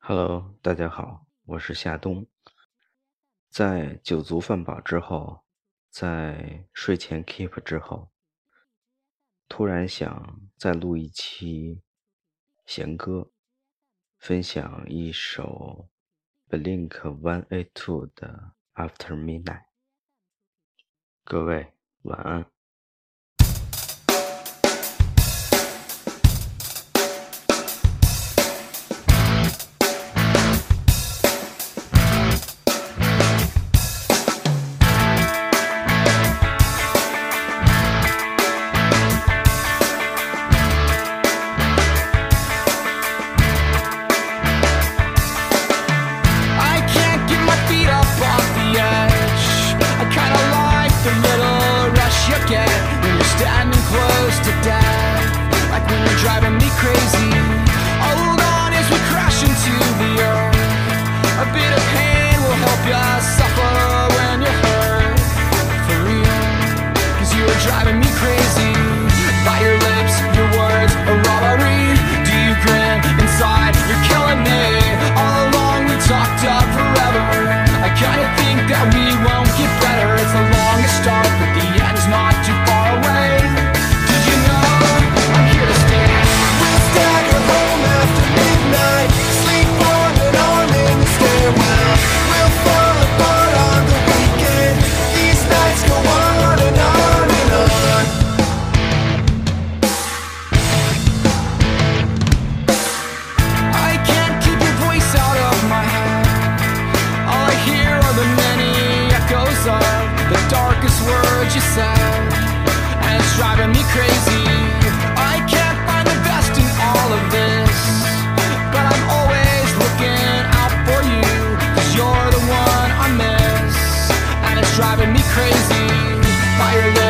Hello，大家好，我是夏冬。在酒足饭饱之后，在睡前 keep 之后，突然想再录一期闲歌，分享一首 Blink One Eight Two 的 After Midnight。各位晚安。darkest words you said, and it's driving me crazy. I can't find the best in all of this, but I'm always looking out for you, cause you're the one I miss, and it's driving me crazy by your love.